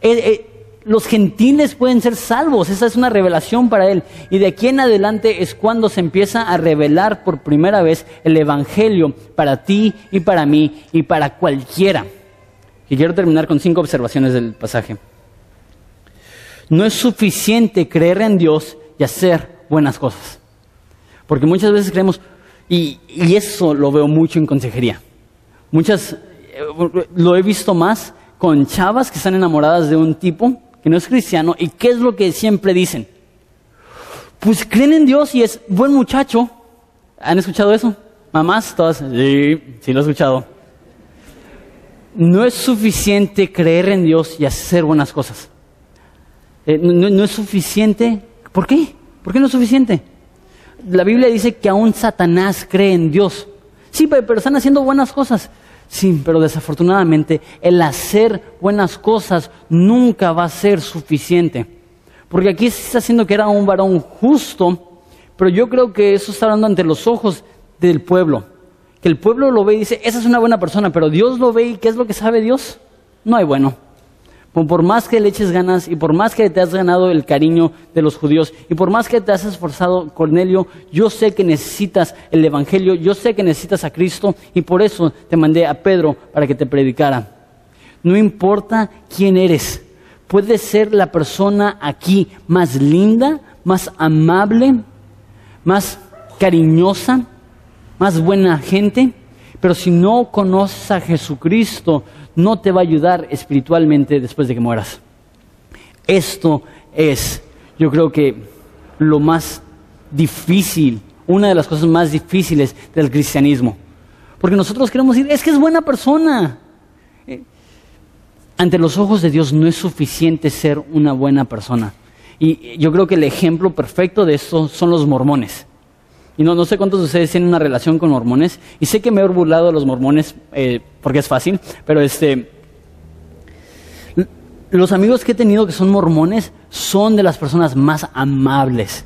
Eh, eh, los gentiles pueden ser salvos. Esa es una revelación para él. Y de aquí en adelante es cuando se empieza a revelar por primera vez el Evangelio para ti y para mí y para cualquiera. Y quiero terminar con cinco observaciones del pasaje. No es suficiente creer en Dios y hacer buenas cosas. Porque muchas veces creemos, y, eso lo veo mucho en consejería. Muchas, eh, lo he visto más con chavas que están enamoradas de un tipo que no es cristiano. ¿Y qué es lo que siempre dicen? Pues creen en Dios y es buen muchacho. ¿Han escuchado eso? Mamás, todas. Sí, sí lo he escuchado. No es suficiente creer en Dios y hacer buenas cosas. Eh, no, no es suficiente. ¿Por qué? ¿Por qué no es suficiente? La Biblia dice que aún Satanás cree en Dios. Sí, pero están haciendo buenas cosas. Sí, pero desafortunadamente el hacer buenas cosas nunca va a ser suficiente. Porque aquí se está haciendo que era un varón justo, pero yo creo que eso está hablando ante los ojos del pueblo. Que el pueblo lo ve y dice, esa es una buena persona, pero Dios lo ve y ¿qué es lo que sabe Dios? No hay bueno por más que le eches ganas y por más que te has ganado el cariño de los judíos y por más que te has esforzado, Cornelio, yo sé que necesitas el Evangelio, yo sé que necesitas a Cristo y por eso te mandé a Pedro para que te predicara. No importa quién eres, puedes ser la persona aquí más linda, más amable, más cariñosa, más buena gente, pero si no conoces a Jesucristo, no te va a ayudar espiritualmente después de que mueras. Esto es, yo creo que lo más difícil, una de las cosas más difíciles del cristianismo. Porque nosotros queremos decir, es que es buena persona. Eh, ante los ojos de Dios no es suficiente ser una buena persona. Y yo creo que el ejemplo perfecto de esto son los mormones. Y no, no sé cuántos de ustedes tienen una relación con mormones. Y sé que me he burlado de los mormones eh, porque es fácil, pero este. Los amigos que he tenido que son mormones son de las personas más amables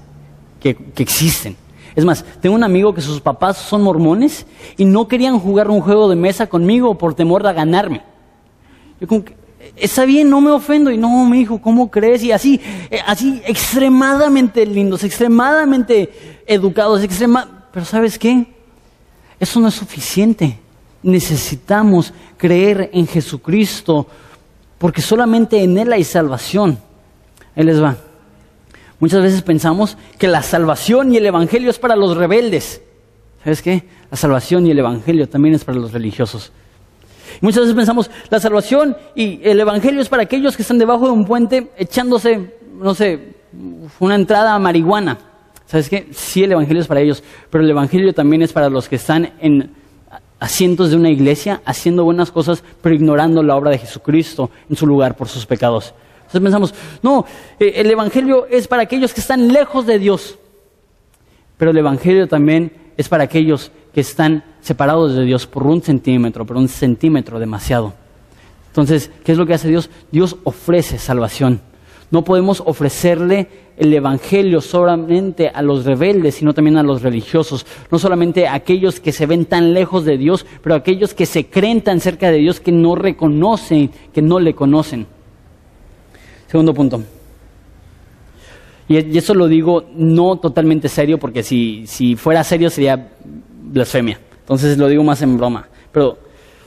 que, que existen. Es más, tengo un amigo que sus papás son mormones y no querían jugar un juego de mesa conmigo por temor de ganarme. Yo como que, está bien, no me ofendo. Y no, mi hijo, ¿cómo crees? Y así, eh, así extremadamente lindos, extremadamente educados, extrema... Pero ¿sabes qué? Eso no es suficiente. Necesitamos creer en Jesucristo porque solamente en Él hay salvación. Ahí les va. Muchas veces pensamos que la salvación y el Evangelio es para los rebeldes. ¿Sabes qué? La salvación y el Evangelio también es para los religiosos. Muchas veces pensamos, la salvación y el Evangelio es para aquellos que están debajo de un puente echándose, no sé, una entrada a marihuana. ¿Sabes qué? Sí, el Evangelio es para ellos, pero el Evangelio también es para los que están en asientos de una iglesia, haciendo buenas cosas, pero ignorando la obra de Jesucristo en su lugar por sus pecados. Entonces pensamos, no, eh, el Evangelio es para aquellos que están lejos de Dios, pero el Evangelio también es para aquellos que están separados de Dios por un centímetro, por un centímetro demasiado. Entonces, ¿qué es lo que hace Dios? Dios ofrece salvación. No podemos ofrecerle el Evangelio solamente a los rebeldes, sino también a los religiosos. No solamente a aquellos que se ven tan lejos de Dios, pero a aquellos que se creen tan cerca de Dios que no reconocen, que no le conocen. Segundo punto. Y eso lo digo no totalmente serio, porque si, si fuera serio sería blasfemia. Entonces lo digo más en broma. Pero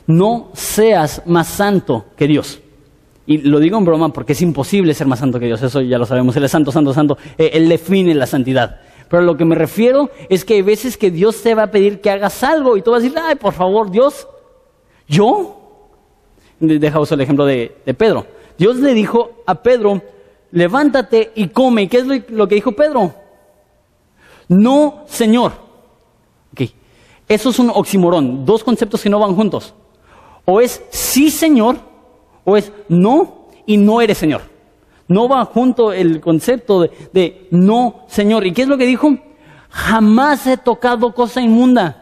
no seas más santo que Dios. Y lo digo en broma porque es imposible ser más santo que Dios, eso ya lo sabemos, Él es santo, santo, santo, eh, Él define la santidad. Pero a lo que me refiero es que hay veces que Dios te va a pedir que hagas algo y tú vas a decir, ay, por favor, Dios, ¿yo? Deja usar el ejemplo de, Pedro. Dios le dijo a Pedro, levántate y come. ¿Qué es lo, que dijo Pedro? No, Señor. Eso es un oximorón, dos conceptos que no van juntos. O es sí, Señor, o es no y no eres Señor. No va junto el concepto de, no Señor. ¿Y qué es lo que dijo? Jamás he tocado cosa inmunda.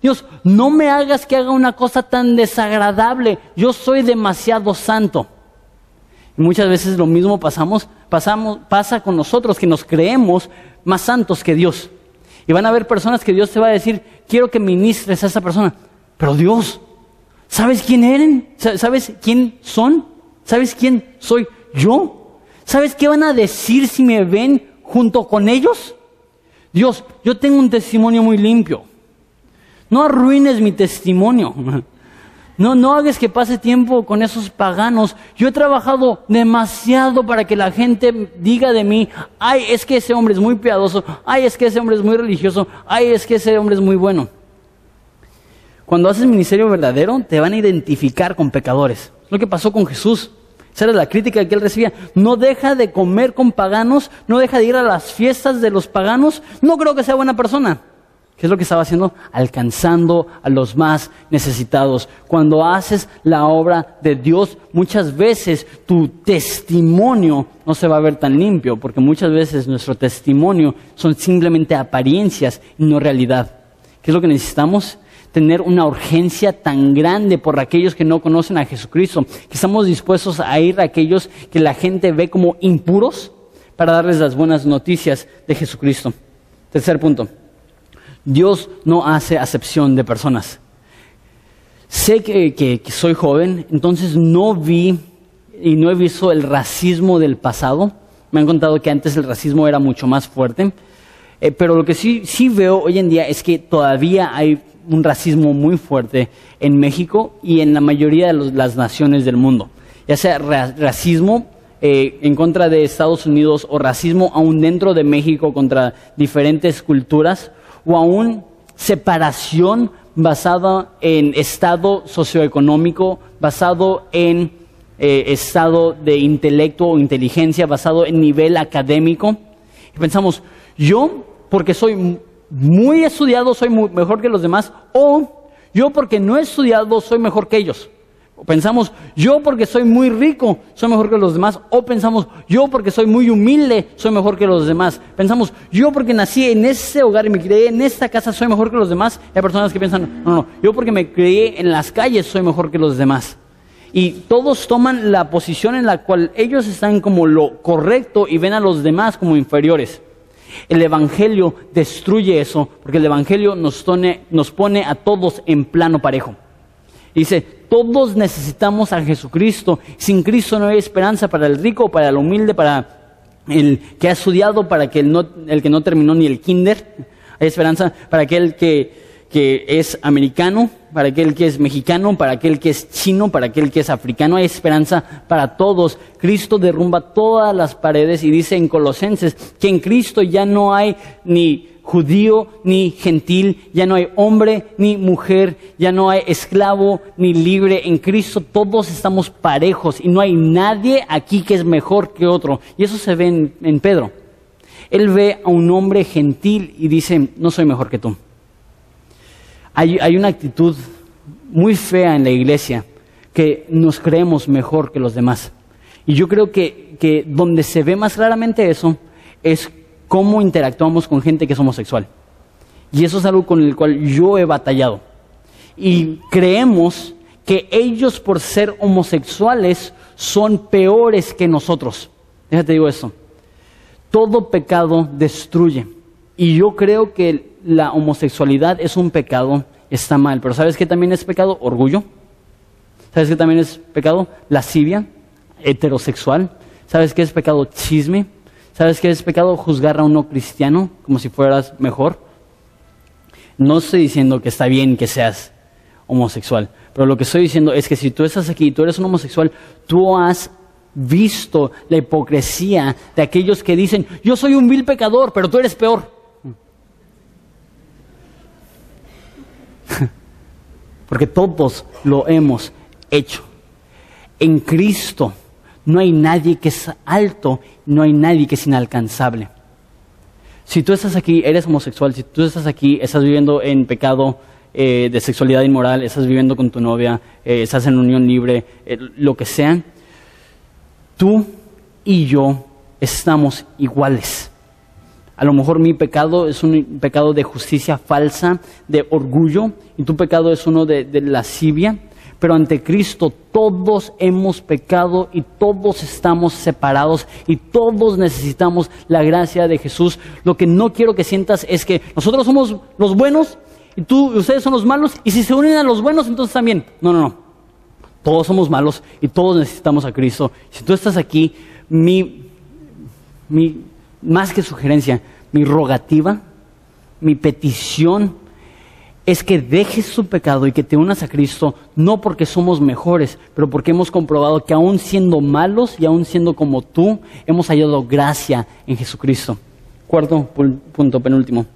Dios, no me hagas que haga una cosa tan desagradable. Yo soy demasiado santo. Y muchas veces lo mismo pasamos, pasa con nosotros, que nos creemos más santos que Dios. Y van a haber personas que Dios te va a decir, quiero que ministres a esa persona. Pero Dios, ¿Sabes quién eran? ¿Sabes quién son? ¿Sabes quién soy yo? ¿Sabes qué van a decir si me ven junto con ellos? Dios, yo tengo un testimonio muy limpio. No arruines mi testimonio. No, no hagas que pase tiempo con esos paganos. Yo he trabajado demasiado para que la gente diga de mí, ay, es que ese hombre es muy piadoso, ay, es que ese hombre es muy religioso, ay, es que ese hombre es muy bueno. Cuando haces ministerio verdadero, te van a identificar con pecadores. Es lo que pasó con Jesús. Esa era la crítica que él recibía. No deja de comer con paganos, no deja de ir a las fiestas de los paganos. No creo que sea buena persona. ¿Qué es lo que estaba haciendo? Alcanzando a los más necesitados. Cuando haces la obra de Dios, muchas veces tu testimonio no se va a ver tan limpio, porque muchas veces nuestro testimonio son simplemente apariencias y no realidad. ¿Qué es lo que necesitamos? tener una urgencia tan grande por aquellos que no conocen a Jesucristo, que estamos dispuestos a ir a aquellos que la gente ve como impuros para darles las buenas noticias de Jesucristo. Tercer punto. Dios no hace acepción de personas. Sé que, soy joven, entonces no vi y no he visto el racismo del pasado. Me han contado que antes el racismo era mucho más fuerte. Eh, pero lo que sí, sí veo hoy en día es que todavía hay un racismo muy fuerte en México y en la mayoría de las naciones del mundo. Ya sea racismo eh, en contra de Estados Unidos o racismo aún dentro de México contra diferentes culturas o aún separación basada en estado socioeconómico, basado en eh, estado de intelecto o inteligencia, basado en nivel académico. Y pensamos, yo, porque soy muy estudiado soy mejor que los demás o yo porque no he estudiado soy mejor que ellos. Pensamos, yo porque soy muy rico soy mejor que los demás. O pensamos, yo porque soy muy humilde soy mejor que los demás. Pensamos, yo porque nací en ese hogar y me crié en esta casa soy mejor que los demás. hay personas que piensan, no, no, yo porque me crié en las calles soy mejor que los demás. Y todos toman la posición en la cual ellos están como lo correcto y ven a los demás como inferiores. El Evangelio destruye eso, porque el Evangelio nos pone, a todos en plano parejo. Dice, todos necesitamos a Jesucristo. Sin Cristo no hay esperanza para el rico, para el humilde, para el que ha estudiado, para el, el que no terminó ni el kinder. Hay esperanza para aquel que que es americano, para aquel que es mexicano, para aquel que es chino, para aquel que es africano. Hay esperanza para todos. Cristo derrumba todas las paredes y dice en Colosenses que en Cristo ya no hay ni judío ni gentil, ya no hay hombre ni mujer, ya no hay esclavo ni libre. En Cristo todos estamos parejos y no hay nadie aquí que es mejor que otro. Y eso se ve en, Pedro. Él ve a un hombre gentil y dice, no soy mejor que tú. Hay, una actitud muy fea en la iglesia que nos creemos mejor que los demás. Y yo creo que, que donde se ve más claramente eso es cómo interactuamos con gente que es homosexual. Y eso es algo con el cual yo he batallado. Y creemos que ellos por ser homosexuales son peores que nosotros. Déjate digo eso. Todo pecado destruye. Y yo creo que la homosexualidad es un pecado, está mal. Pero ¿sabes qué también es pecado? Orgullo. ¿Sabes qué también es pecado? Lascivia, heterosexual. ¿Sabes qué es pecado? Chisme. ¿Sabes qué es pecado? Juzgar a uno cristiano como si fueras mejor. No estoy diciendo que está bien que seas homosexual, pero lo que estoy diciendo es que si tú estás aquí y tú eres un homosexual, tú has visto la hipocresía de aquellos que dicen, yo soy un vil pecador, pero tú eres peor. [LAUGHS] Porque todos lo hemos hecho. En Cristo no hay nadie que es alto, no hay nadie que es inalcanzable. Si tú estás aquí, eres homosexual, si tú estás aquí, estás viviendo en pecado eh, de sexualidad inmoral, estás viviendo con tu novia, eh, estás en unión libre, eh, lo que sea, tú y yo estamos iguales. A lo mejor mi pecado es un pecado de justicia falsa, de orgullo, y tu pecado es uno de, lascivia. Pero ante Cristo todos hemos pecado y todos estamos separados y todos necesitamos la gracia de Jesús. Lo que no quiero que sientas es que nosotros somos los buenos y tú y ustedes son los malos y si se unen a los buenos entonces también. No, no, no. Todos somos malos y todos necesitamos a Cristo. Si tú estás aquí, mi, mi más que sugerencia, mi rogativa, mi petición es que dejes su pecado y que te unas a Cristo, no porque somos mejores, pero porque hemos comprobado que aún siendo malos y aún siendo como tú, hemos hallado gracia en Jesucristo. Cuarto punto, penúltimo.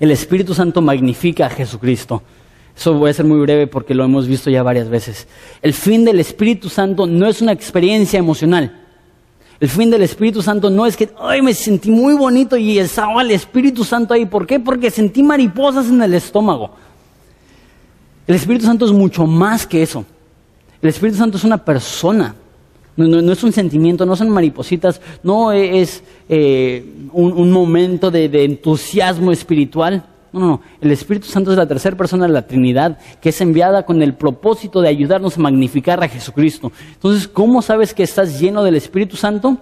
El Espíritu Santo magnifica a Jesucristo. Eso voy a ser muy breve porque lo hemos visto ya varias veces. El fin del Espíritu Santo no es una experiencia emocional. El fin del Espíritu Santo no es que, ay, me sentí muy bonito y estaba el Espíritu Santo ahí. ¿Por qué? Porque sentí mariposas en el estómago. El Espíritu Santo es mucho más que eso. El Espíritu Santo es una persona. No, es un sentimiento, no son maripositas, no es eh, un, momento de, de entusiasmo espiritual. No, no, el Espíritu Santo es la tercera persona de la Trinidad que es enviada con el propósito de ayudarnos a magnificar a Jesucristo. Entonces, ¿cómo sabes que estás lleno del Espíritu Santo?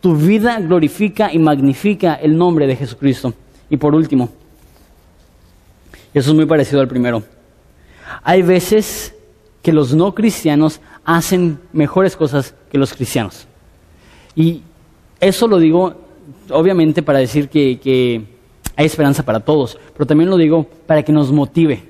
Tu vida glorifica y magnifica el nombre de Jesucristo. Y por último, eso es muy parecido al primero, hay veces que los no cristianos hacen mejores cosas que los cristianos. Y eso lo digo obviamente para decir que hay esperanza para todos, pero también lo digo para que nos motive.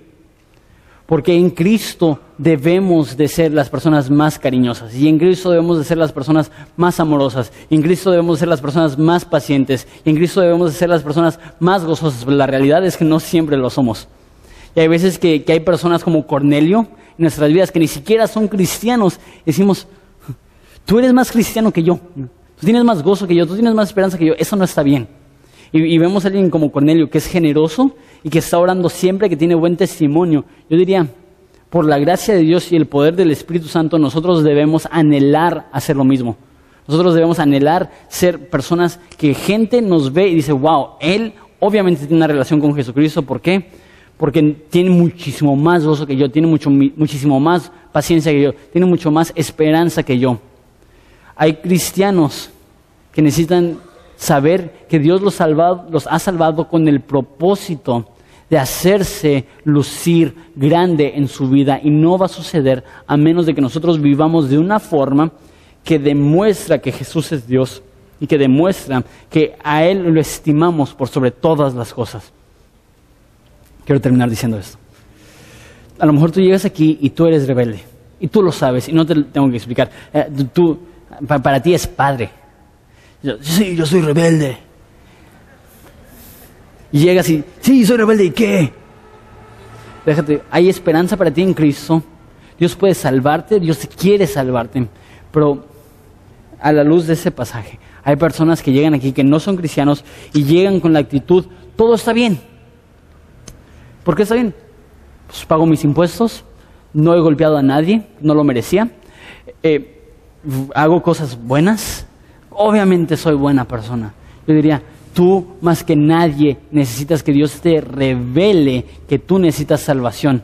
Porque en Cristo debemos de ser las personas más cariñosas y en Cristo debemos de ser las personas más amorosas y en Cristo debemos de ser las personas más pacientes y en Cristo debemos de ser las personas más gozosas. Pero la realidad es que no siempre lo somos. Y hay veces que, que hay personas como Cornelio en nuestras vidas que ni siquiera son cristianos. Decimos, tú eres más cristiano que yo, tú tienes más gozo que yo, tú tienes más esperanza que yo. Eso no está bien. Y, vemos a alguien como Cornelio, que es generoso y que está orando siempre, que tiene buen testimonio. Yo diría, por la gracia de Dios y el poder del Espíritu Santo, nosotros debemos anhelar hacer lo mismo. Nosotros debemos anhelar ser personas que gente nos ve y dice, wow, él obviamente tiene una relación con Jesucristo. ¿Por qué? Porque tiene muchísimo más gozo que yo, tiene mucho, muchísimo más paciencia que yo, tiene mucho más esperanza que yo. Hay cristianos que necesitan saber que Dios los, los ha salvado con el propósito de hacerse lucir grande en su vida y no va a suceder a menos de que nosotros vivamos de una forma que demuestra que Jesús es Dios y que demuestra que a Él lo estimamos por sobre todas las cosas. Quiero terminar diciendo esto. A lo mejor tú llegas aquí y tú eres rebelde y tú lo sabes y no te tengo que explicar. Eh, tú, para ti es padre, sí, yo soy rebelde. Y llegas y, sí, soy rebelde, ¿y qué? Déjate, hay esperanza para ti en Cristo. Dios puede salvarte, Dios quiere salvarte. Pero a la luz de ese pasaje, hay personas que llegan aquí que no son cristianos y llegan con la actitud, todo está bien. ¿Por qué está bien? Pues pago mis impuestos, no he golpeado a nadie, no lo merecía, eh, hago cosas buenas, obviamente soy buena persona. Yo diría, tú más que nadie necesitas que Dios te revele que tú necesitas salvación.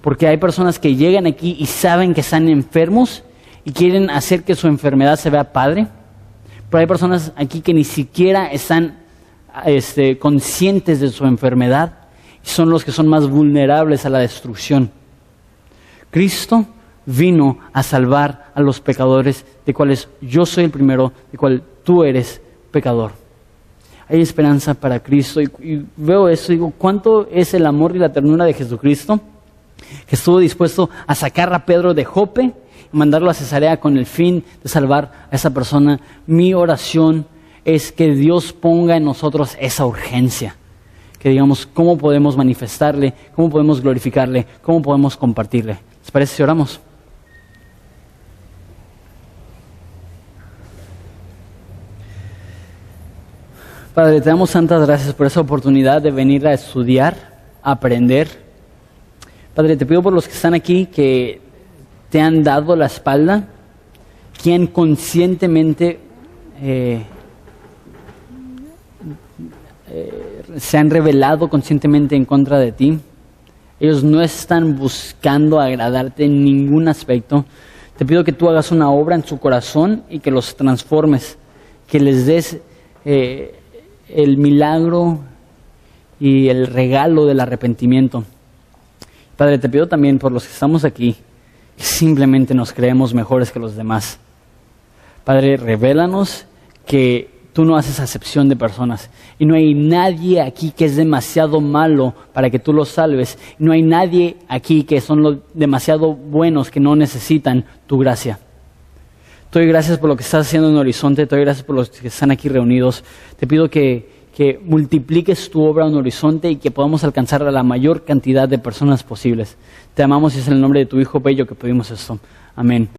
Porque hay personas que llegan aquí y saben que están enfermos y quieren hacer que su enfermedad se vea padre. Pero hay personas aquí que ni siquiera están este, conscientes de su enfermedad y son los que son más vulnerables a la destrucción. Cristo vino a salvar a los pecadores, de cuales yo soy el primero, de cual tú eres pecador. Hay esperanza para Cristo y, veo eso y digo, ¿cuánto es el amor y la ternura de Jesucristo? Que estuvo dispuesto a sacar a Pedro de Jope y mandarlo a Cesarea con el fin de salvar a esa persona. Mi oración es que Dios ponga en nosotros esa urgencia. Que digamos, ¿cómo podemos manifestarle? ¿Cómo podemos glorificarle? ¿Cómo podemos compartirle? ¿Les parece si oramos? Padre, te damos santas gracias por esa oportunidad de venir a estudiar, aprender. Padre, te pido por los que están aquí que te han dado la espalda, quien conscientemente eh, eh, se han revelado conscientemente en contra de ti. Ellos no están buscando agradarte en ningún aspecto. Te pido que tú hagas una obra en su corazón y que los transformes, que les des eh, el milagro y el regalo del arrepentimiento. Padre, te pido también por los que estamos aquí, simplemente nos creemos mejores que los demás. Padre, revélanos que tú no haces acepción de personas. Y no hay nadie aquí que es demasiado malo para que tú los salves. No hay nadie aquí que son demasiado buenos que no necesitan tu gracia. Doy gracias por lo que estás haciendo en Horizonte, te doy gracias por los que están aquí reunidos. Te pido que, que multipliques tu obra en Horizonte y que podamos alcanzar a la mayor cantidad de personas posibles. Te amamos y es en el nombre de tu Hijo Bello que pedimos esto. Amén.